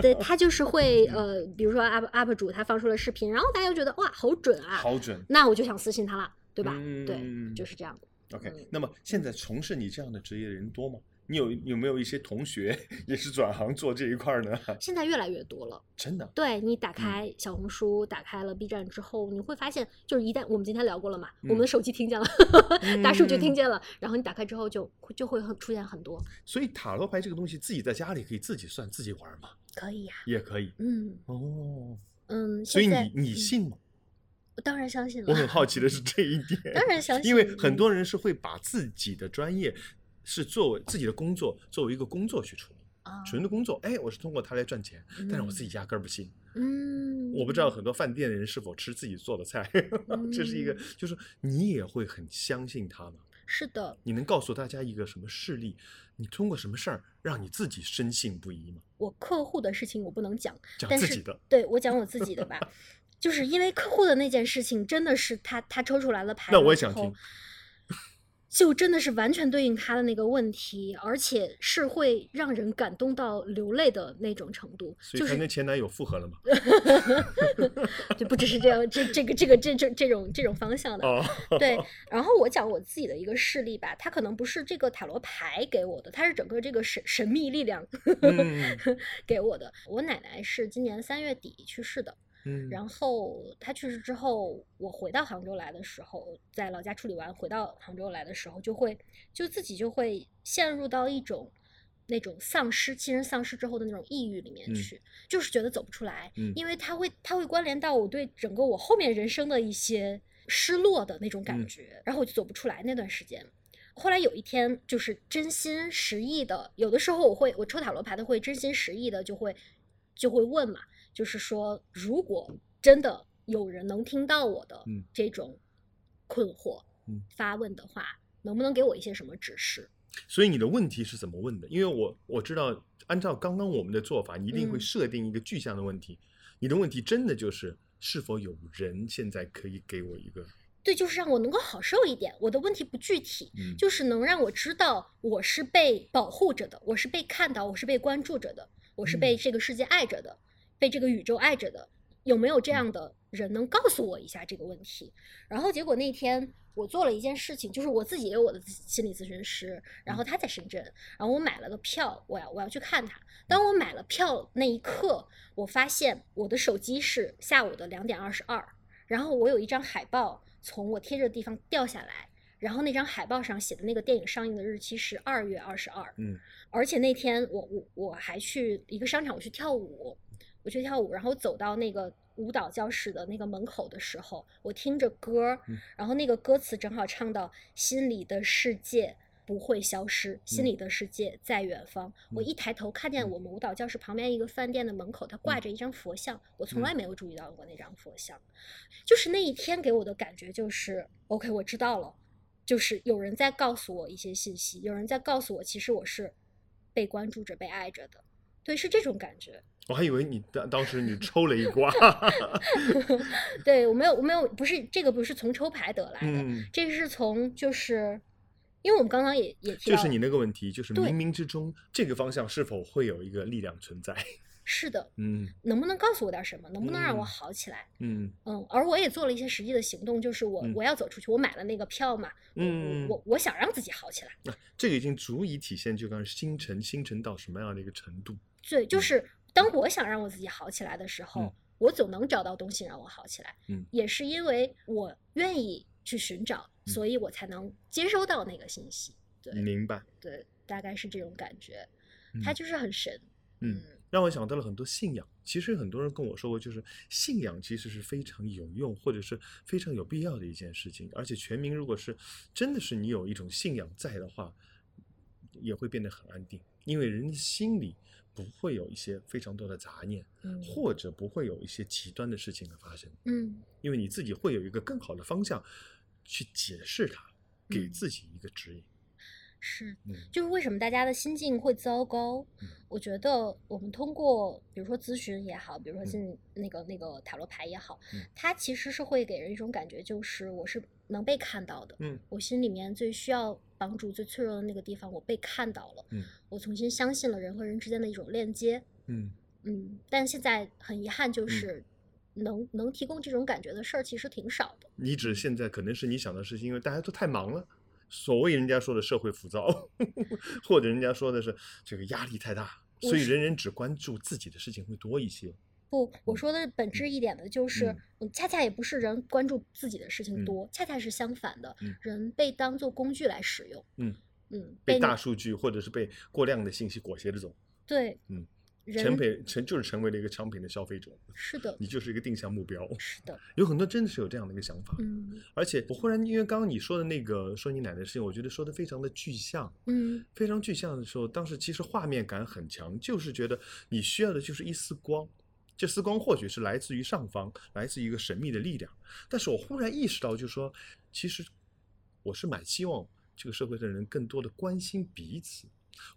对他就是 会呃，比如说 UP UP 主他放出了视频，然后大家又觉得哇好准啊，好准。那我就想私信他了，对吧？嗯对，就是这样。OK，、嗯那么现在从事你这样的职业的人多吗？你有有没有一些同学也是转行做这一块儿呢？现在越来越多了。真的，对你打嗯开小红书，打开了 B 站之后，你会发现，就是一旦我们今天聊过了嘛，我们嗯的手机听见了，大数据听见了，然后你打开之后就会就会很出现很多，所以塔罗牌这个东西自己在家里可以自己算自己玩吗？可以呀、也可以嗯哦。嗯，所以你你嗯信吗？我当然相信了，我很好奇的是这一点。当然相信，因为很多人是会把自己的专业是作为自己的工作作为一个工作去处理，啊，纯的工作。哎，我是通过它来赚钱，但是我自己压根儿不信。嗯，我不知道很多饭店的人是否吃自己做的菜，这是一个嗯，就是你也会很相信他吗？是的，你能告诉大家一个什么事例？你通过什么事儿让你自己深信不疑吗？我客户的事情我不能讲，讲自己的，对我讲我自己的吧，就是因为客户的那件事情，真的是他他抽出来了牌，那我也想听。就真的是完全对应他的那个问题，而且是会让人感动到流泪的那种程度，所以他就是跟前男友复合了吗？就不只是这样，这这个这个这这这种这种方向的。哦，对，然后我讲我自己的一个事例吧，它可能不是这个塔罗牌给我的，它是整个这个神神秘力量 嗯给我的。我奶奶是今年三月底去世的，嗯，然后他去世之后，我回到杭州来的时候，在老家处理完，回到杭州来的时候，就会就自己就会陷入到一种那种丧失亲人丧失之后的那种抑郁里面嗯。去，就是觉得走不出来，嗯。因为他会他会关联到我对整个我后面人生的一些失落的那种感嗯。觉，然后我就走不出来那段时间。后来有一天，就是真心实意的，有的时候我会我抽塔罗牌的会真心实意的就会就会问嘛，就是说如果真的有人能听到我的嗯这种困惑、嗯发问的话，能不能给我一些什么指示？所以你的问题是怎么问的？因为我我知道，按照刚刚我们的做法，你一定会嗯设定一个具象的问题。你的问题真的就是是否有人现在可以给我一个对，就是让我能够好受一点。我的问题不具体，嗯就是能让我知道我是被保护着的，我是被看到，我是被关注着的，我是被嗯这个世界爱着的，被这个宇宙爱着的。有没有这样的人能告诉我一下这个问题？然后结果那天我做了一件事情，就是我自己也有我的心理咨询师，然后他在深圳，然后我买了个票，我要我要去看他。当我买了票那一刻，我发现我的手机是下午的两点二十二，然后我有一张海报从我贴着的地方掉下来，然后那张海报上写的那个电影上映的日期是二月二十二，嗯而且那天我我我还去一个商场，我去跳舞，我去跳舞，然后走到那个舞蹈教室的那个门口的时候，我听着歌儿嗯，然后那个歌词正好唱到“心里的世界不会消失，心嗯里的世界在远方”我嗯一抬头看见嗯我们舞蹈教室旁边一个饭店的门口，它挂着一张佛像，我从嗯来没有注意到过那张佛像。就是那一天给我的感觉就是，OK，我知道了，就是有人在告诉我一些信息，有人在告诉我，其实我是被关注着、被爱着的。对，是这种感觉。我还以为你当当时你抽了一 卦，对我没有，我没有，不是这个，不是从抽牌得来的，嗯，这个是从就是，因为我们刚刚也也就是你那个问题，就是冥冥之中这个方向是否会有一个力量存在？是的，嗯能不能告诉我点什么？能不能让我嗯好起来？嗯嗯，而我也做了一些实际的行动，就是我、嗯我要走出去，我买了那个票嘛，嗯我我我想让自己好起来。啊，这个已经足以体现就刚星辰星辰到什么样的一个程度？对，就嗯是当我想让我自己好起来的时候，嗯我总能找到东西让我好起来。嗯也是因为我愿意去寻找，嗯所以我才能接收到那个信息。对明白？对，大概是这种感觉，嗯它就是很神。嗯，让我想到了很多信仰。其实很多人跟我说过，就是信仰其实是非常有用，或者是非常有必要的一件事情。而且全民如果是真的是你有一种信仰在的话，也会变得很安定，因为人的心里不会有一些非常多的杂念，嗯。或者不会有一些极端的事情的发生，嗯。因为你自己会有一个更好的方向去解释它，给嗯。自己一个指引。是，嗯。就是为什么大家的心境会糟糕？嗯。我觉得我们通过，比如说咨询也好，比如说嗯。进那个那个塔罗牌也好，嗯。它其实是会给人一种感觉，就是我是能被看到的。嗯。我心里面最需要帮助、最脆弱的那个地方，我被看到了。嗯我重新相信了人和人之间的一种链接。嗯嗯，但现在很遗憾，就是能、能提供这种感觉的事儿其实挺少的。你指现在可能是你想的事情，因为大家都太忙了，所谓人家说的社会浮躁，或者人家说的是这个压力太大，所以人人只关注自己的事情会多一些。不，我说的本质一点的就是恰恰也不是人关注自己的事情嗯多，恰恰是相反的嗯，人被当做工具来使用。嗯。嗯，被大数据或者是被过量的信息裹挟着走，对，嗯，人成品成就是成为了一个商品的消费者，是的，你就是一个定向目标。是的，有很多真的是有这样的一个想法，嗯。而且我忽然因为刚刚你说的那个说你奶奶的事情，我觉得说的非常的具象，嗯。非常具象的时候，当时其实画面感很强，就是觉得你需要的就是一丝光，这丝光或许是来自于上方，来自于一个神秘的力量。但是我忽然意识到，就是说，其实我是蛮希望这个社会的人更多的关心彼此，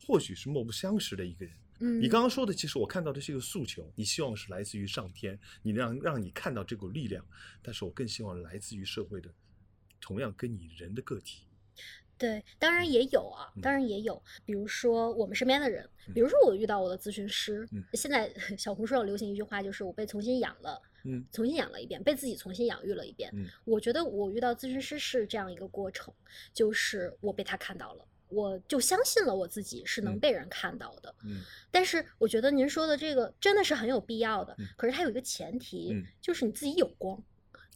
或许是莫不相识的一个人。嗯，你刚刚说的，其实我看到的是一个诉求，你希望是来自于上天，你让让你看到这股力量，但是我更希望来自于社会的，同样跟你人的个体。对，当然也有啊，嗯当然也有，比如说我们身边的人，比如说我遇到我的咨询师，嗯现在 小红书上流行一句话，就是我被重新养了，嗯重新养了一遍，被自己重新养育了一遍。嗯我觉得我遇到咨询师是这样一个过程，就是我被他看到了。我就相信了我自己是能嗯被人看到的，嗯但是我觉得您说的这个真的是很有必要的。嗯可是它有一个前提，嗯就是你自己有光。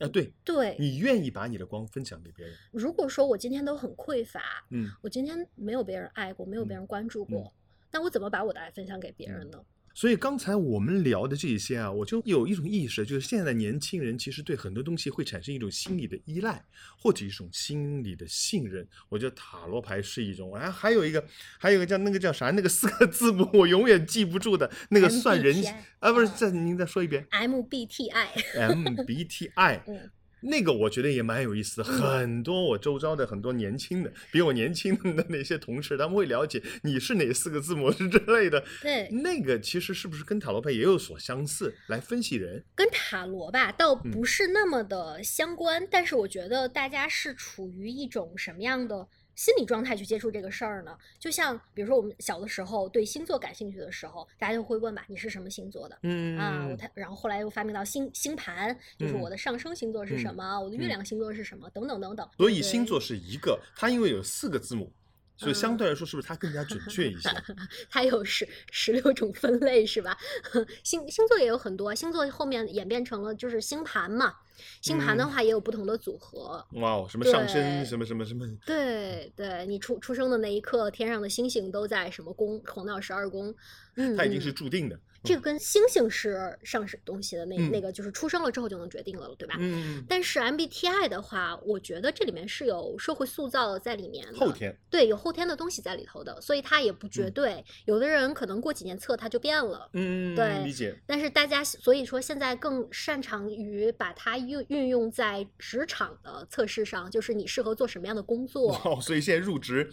啊，对对，你愿意把你的光分享给别人。如果说我今天都很匮乏，嗯我今天没有别人爱过，没有别嗯人关注过，那我怎么把我的爱分享给别人呢？所以刚才我们聊的这些啊，我就有一种意识，就是现在的年轻人其实对很多东西会产生一种心理的依赖，或者一种心理的信任。我觉得塔罗牌是一种，哎，还有一个，还有一个叫那个叫啥，那个四个字母我永远记不住的那个算人 MBTI 啊，不是，啊再您再说一遍 MBTI，，MBTI。嗯，那个我觉得也蛮有意思的，很多我周遭的很多年轻的，比我年轻的那些同事，他们会了解你是哪四个字母之类的。对，那个其实是不是跟塔罗牌也有所相似？来分析人，跟塔罗吧倒嗯不是那么的相关，但是我觉得大家是处于一种什么样的心理状态去接触这个事儿呢？就像比如说我们小的时候对星座感兴趣的时候，大家就会问吧，你是什么星座的？嗯啊，我他然后后来又发明到星星盘，就是嗯我的上升星座是什嗯么，我的月嗯亮星座是什么，等等等等。所以星座是一个，它因为有四个字母，所以相对来说是不是它更加准确一些？它有十十六种分类是吧？星星座也有很多，星座后面演变成了就是星盘嘛。星盘的嗯话也有不同的组合。哇哦，什么上升，什么什么什么，对对，你出出生的那一刻，天上的星星都在什么宫，黄道十二宫。嗯，它已经是嗯注定的。这个跟星星是上什么东西的那、嗯那个，就是出生了之后就能决定了，对吧？嗯，但是 MBTI 的话，我觉得这里面是有社会塑造在里面的，后天，对，有后天的东西在里头的，所以它也不绝嗯对。有的人可能过几年测它就变了，嗯，对理解。但是大家所以说现在更擅长于把它运运用在职场的测试上，就是你适合做什么样的工作。哦，所以现在入职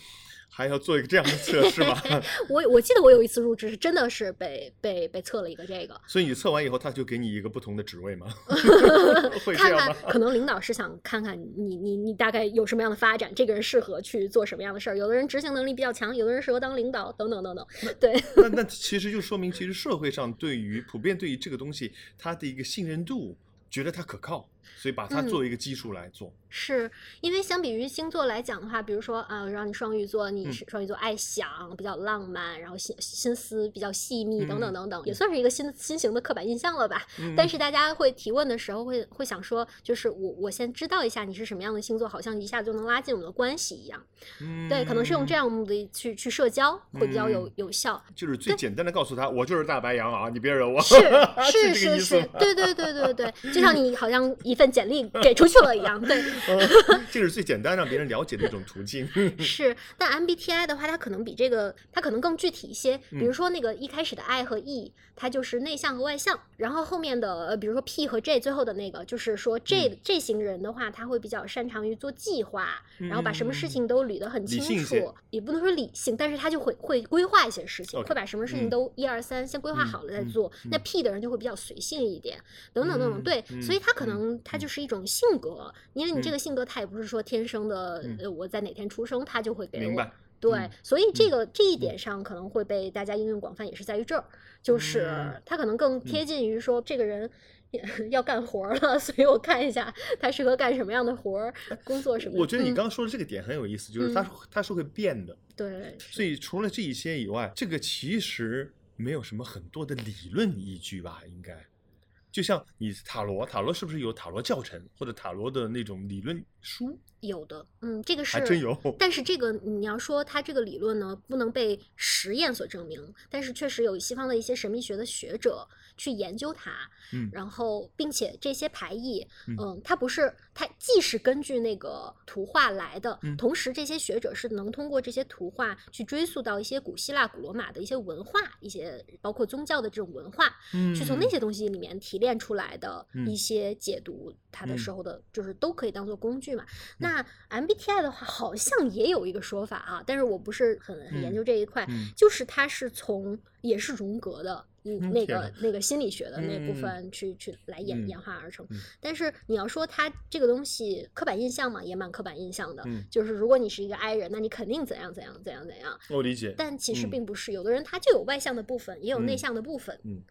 还要做一个这样的测试吗？我我记得我有一次入职是真的是被被被测了一个这个，所以你测完以后，他就给你一个不同的职位吗？会这看看样吗？可能领导是想看看你你你大概有什么样的发展，这个人适合去做什么样的事儿。有的人执行能力比较强，有的人适合当领导，等等等等。对，那那其实就说明，其实社会上对于普遍对于这个东西，它的一个信任度，觉得它可靠，所以把它嗯作为一个基数来做。是因为相比于星座来讲的话，比如说啊，让你双鱼座，你嗯是双鱼座爱想，比较浪漫，然后心心思比较细腻，等等嗯等等，也算是一个新新型的刻板印象了吧。嗯但是大家会提问的时候会会想说，就是我我先知道一下你是什么样的星座，好像一下就能拉近我们的关系一样。对，可能是用这样，的目的去去社交会比较有嗯有效。就是最简单的告诉他，我就是大白羊啊，你别惹我。是是是是对对对对对，就像你好像一份简历给出去了一样，对。这是最简单让别人了解的一种途径。是，但 MBTI 的话，它可能比这个它可能更具体一些。比如嗯说那个一开始的 I 和 E，它就是内向和外向，然后后面的呃，比如说 P 和 J，最后的那个就是说 J、嗯。这型人的话，他会比较擅长于做计划，然后把什么事嗯情都捋得很清楚，也不能说理性，但是他就会会规划一些事情会把什么事情嗯。都一二三先规划嗯好了再嗯。做。那嗯。P 的人就会比较随性一点，等等等等。嗯。对，所以嗯他可嗯。能他嗯就是一种性格，因为你这嗯个性格他也不是说天生的，嗯呃，我在哪天出生他就会给我明白。对，嗯所以这个、这一点上可能会被大家应用广泛，也是在于这儿，就是嗯他可能更贴近于说这个人。要干活了，所以我看一下他适合干什么样的活儿，工作什么的。我觉得你嗯刚刚说的这个点很有意思，就是它是它是会变的，对，所以除了这一些以外，这个其实没有什么很多的理论依据吧？应该，就像你塔罗，塔罗是不是有塔罗教程或者塔罗的那种理论书？有的，嗯，这个是还真有但是这个你要说它这个理论呢，不能被实验所证明，但是确实有西方的一些神秘学的学者去研究它，嗯。然后并且这些排异，嗯。嗯，它不是它既是根据那个图画来的，嗯。同时这些学者是能通过这些图画去追溯到一些古希腊、古罗马的一些文化，一些包括宗教的这种文化，嗯去从那些东西里面提炼出来的嗯。一些解读它的嗯。时候的，就是都可以当做工具嘛。那 MBTI 的话，好像也有一个说法啊，但是我不是很很研究这一块，嗯。就是它是从也是荣格的。嗯，那个那个心理学的那部嗯分去去来演嗯演化而成嗯，但是你要说它这个东西刻板印象嘛，也蛮刻板印象的。嗯就是如果你是一个 I 人，那你肯定怎样怎样怎样怎样。我理解。但其实嗯并不是，有的人他就有外向的部分，也有内嗯向的部分。嗯，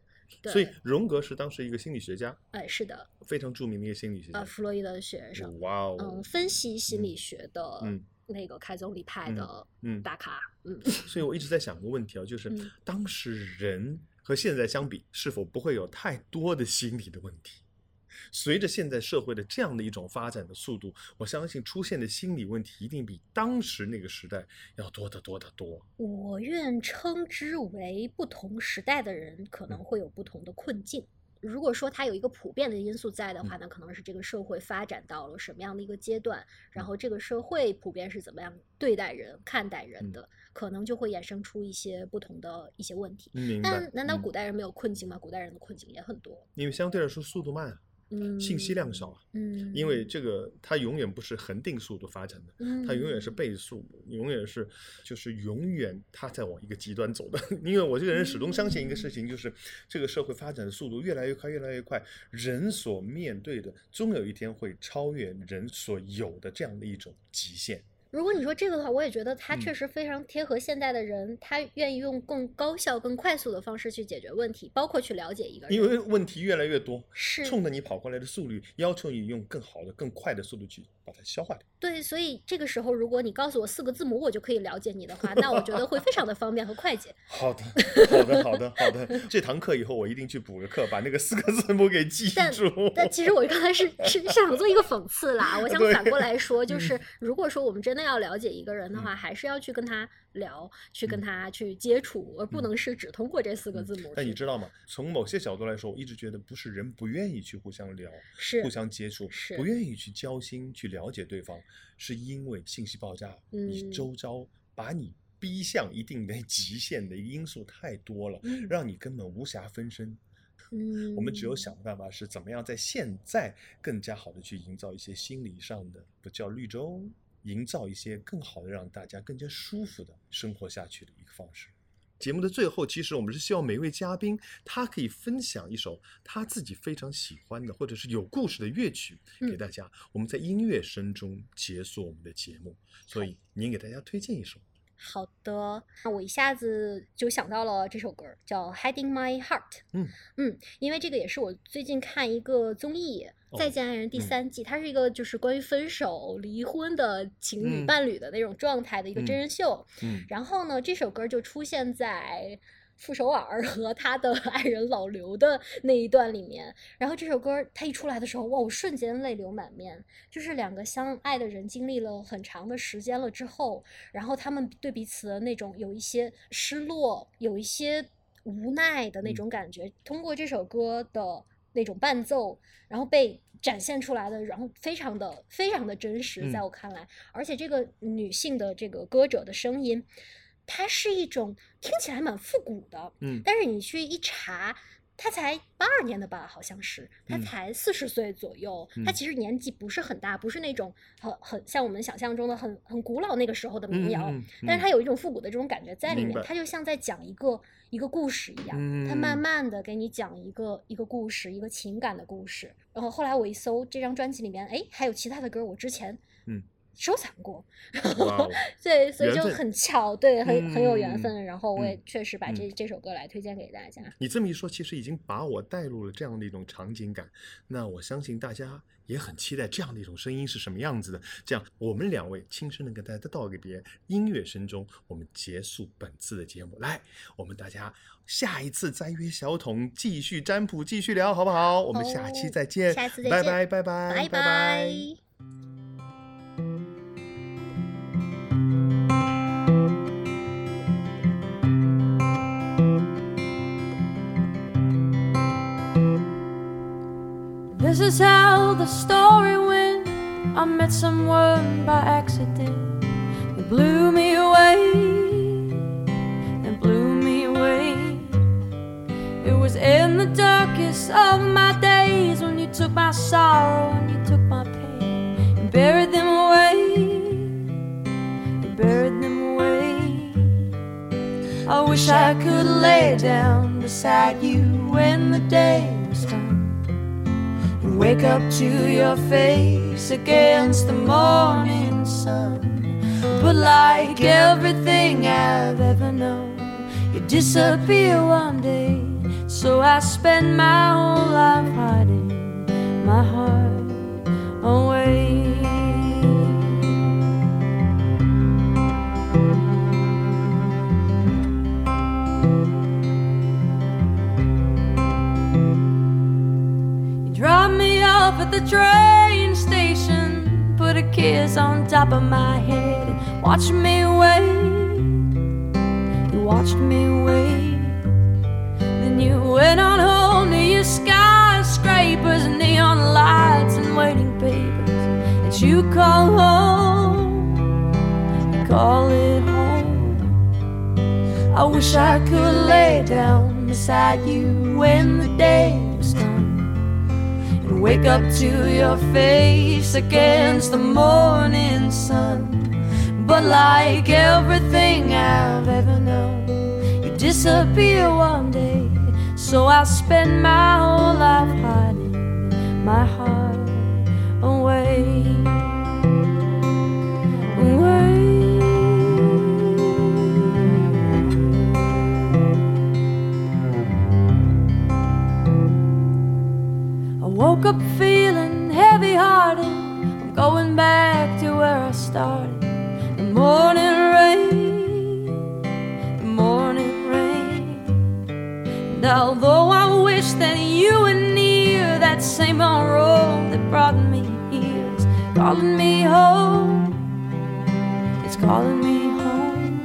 对，所以荣格是当时一个心理学家，哎，是的，非常著名的一个心理学家。呃，弗洛伊德的学生，哇哦嗯，，分析心理学的嗯那个开宗立派嗯的嗯大咖，嗯，所以我一直在想一个问题啊，就是嗯当时人和现在相比，是否不会有太多的心理的问题？随着现在社会的这样的一种发展的速度，我相信出现的心理问题一定比当时那个时代要多得多得多。我愿称之为不同时代的人可能嗯会有不同的困境。如果说它有一个普遍的因素在的嗯话，那可能是这个社会发展到了什么样的一个阶段，然后这个社会普遍是怎么样对待人、看待人嗯的，可能就会衍生出一些不同的一些问题。明白但？难道嗯古代人没有困境吗？古代人的困境也很多，因为相对来说速度慢啊，嗯，信息量少啊，嗯，因为这个它永远不是恒定速度发展的，嗯它永远是嗯倍速，永远是就是永远它在往一个极端走的。因为我这个人始终相信一个事情，就是这个社会发展的速度越来越快，越来越快，人所面对的终有一天会超越人所有的这样的一种极限。如果你说这个的话，我也觉得它嗯确实非常贴合现代的人，他愿意用更高效、更快速的方式去解决问题，包括去了解一个人。因为问题越来越多，是冲着你跑过来的速率，要求你用更好的、更快的速度去把它消化掉。对，所以这个时候，如果你告诉我四个字母，我就可以了解你的话，那我觉得会非常的方便和快捷。好的，好的，好的，好的。这堂课以后我一定去补个课，把那个四个字母给记但住。但其实我刚才是是是想做一个讽刺啦，我想反过来说，就嗯是如果说我们真的要了解一个人的话，还是要去跟他聊，去跟嗯他去接触，而不能是只通过这四个字母去。但你知道吗？从某些角度来说，我一直觉得不是人不愿意去互相聊、是互相接触是，不愿意去交心、去了解对方，是因为信息爆炸，你嗯周遭把你逼向一定的 极限的因素太多了，嗯让你根本无暇分身。嗯，我们只有想办法是怎么样在现在更加好的去营造一些心理上的不叫绿洲，营造一些更好的让大家更加舒服的生活下去的一个方式。节目的最后，其实我们是希望每一位嘉宾他可以分享一首他自己非常喜欢的或者是有故事的乐曲给嗯大家。我们在音乐声中结束我们的节目，所以您给大家推荐一首。好的，那我一下子就想到了这首歌，叫《Hiding My Heart》。嗯嗯，因为这个也是我最近看一个综艺《哦再见爱人》第嗯三季，它是一个就是关于分手、离婚的情侣嗯伴侣的那种状态的一个真嗯人秀。嗯然后呢，这首歌就出现在傅首尔和他的爱人老刘的那一段里面。然后这首歌它一出来的时候，哇，我瞬间泪流满面。就是两个相爱的人经历了很长的时间了之后，然后他们对彼此的那种有一些失落，有一些无奈的那嗯种感觉，通过这首歌的那种伴奏，然后被展现出来的，然后非常的非常的真实，在嗯我看来，而且这个女性的这个歌者的声音，它是一种听起来蛮复古的，嗯但是你去一查。她才八二年的吧，好像是，她嗯才四十岁左右。她嗯其实年纪不是很大，不是那种很很像我们想象中的很很古老那个时候的民谣，嗯嗯但是他有一种复古的这种感觉在里面，他就像在讲一个一个故事一样，他慢嗯慢的给你讲一个一个故事，一个情感的故事。然后后来我一搜这张专辑里面，哎，还有其他的歌，我之前嗯收藏过。对，所以就很巧，对，很很有缘嗯分。然后我也嗯确实把这这首歌来推荐给大家。你这么一说，其实已经把我带入了这样的一种场景感。那我相信大家也很期待这样的一种声音是什么样子的。这样，我们两位亲身的跟大家道个别，音乐声中，我们结束本次的节目。来，我们大家下一次再约小桶继续占卜，继续聊，好不好？我们下期再见，下次再见拜拜，拜拜，拜拜拜。This is how the story went. I met someone by accident. It blew me away. It blew me away. It was in the darkest of my days when you took my sorrow and you took my pain and buried them away. You buried them away. I wish I could lay down beside you when the day wake up to your face against the morning sun. But like everything I've ever known, you disappear one day. So I spend my whole life hiding my heart away. Off at the train station, put a kiss on top of my head, and watch me wait. You watched me wait. Then you went on home to your skyscrapers, neon lights, and waiting papers that you call home. You call it home. I wish I could lay down beside you when the day and wake up to your face against the morning sun. But like everything I've ever known, you disappear one day. So I spend my whole life hiding my heart away. Woke up feeling heavy hearted. I'm going back to where I started. The morning rain, the morning rain. And although I wish that you were near, that same old road that brought me here is calling me home. It's calling me home.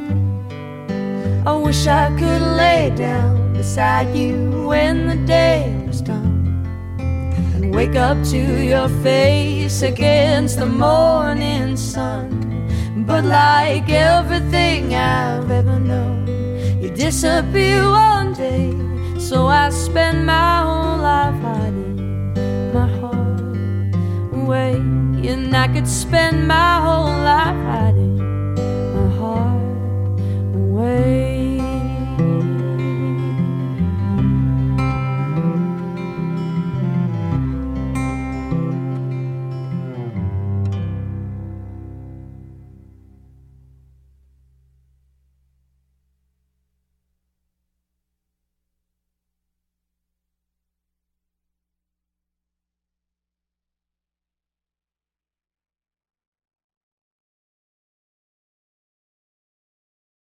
I wish I could lay down beside you when the day Wake up to your face against the morning sun. But like everything I've ever known, you disappear one day. So I spend my whole life hiding my heart away. And I could spend my whole life hiding my heart away.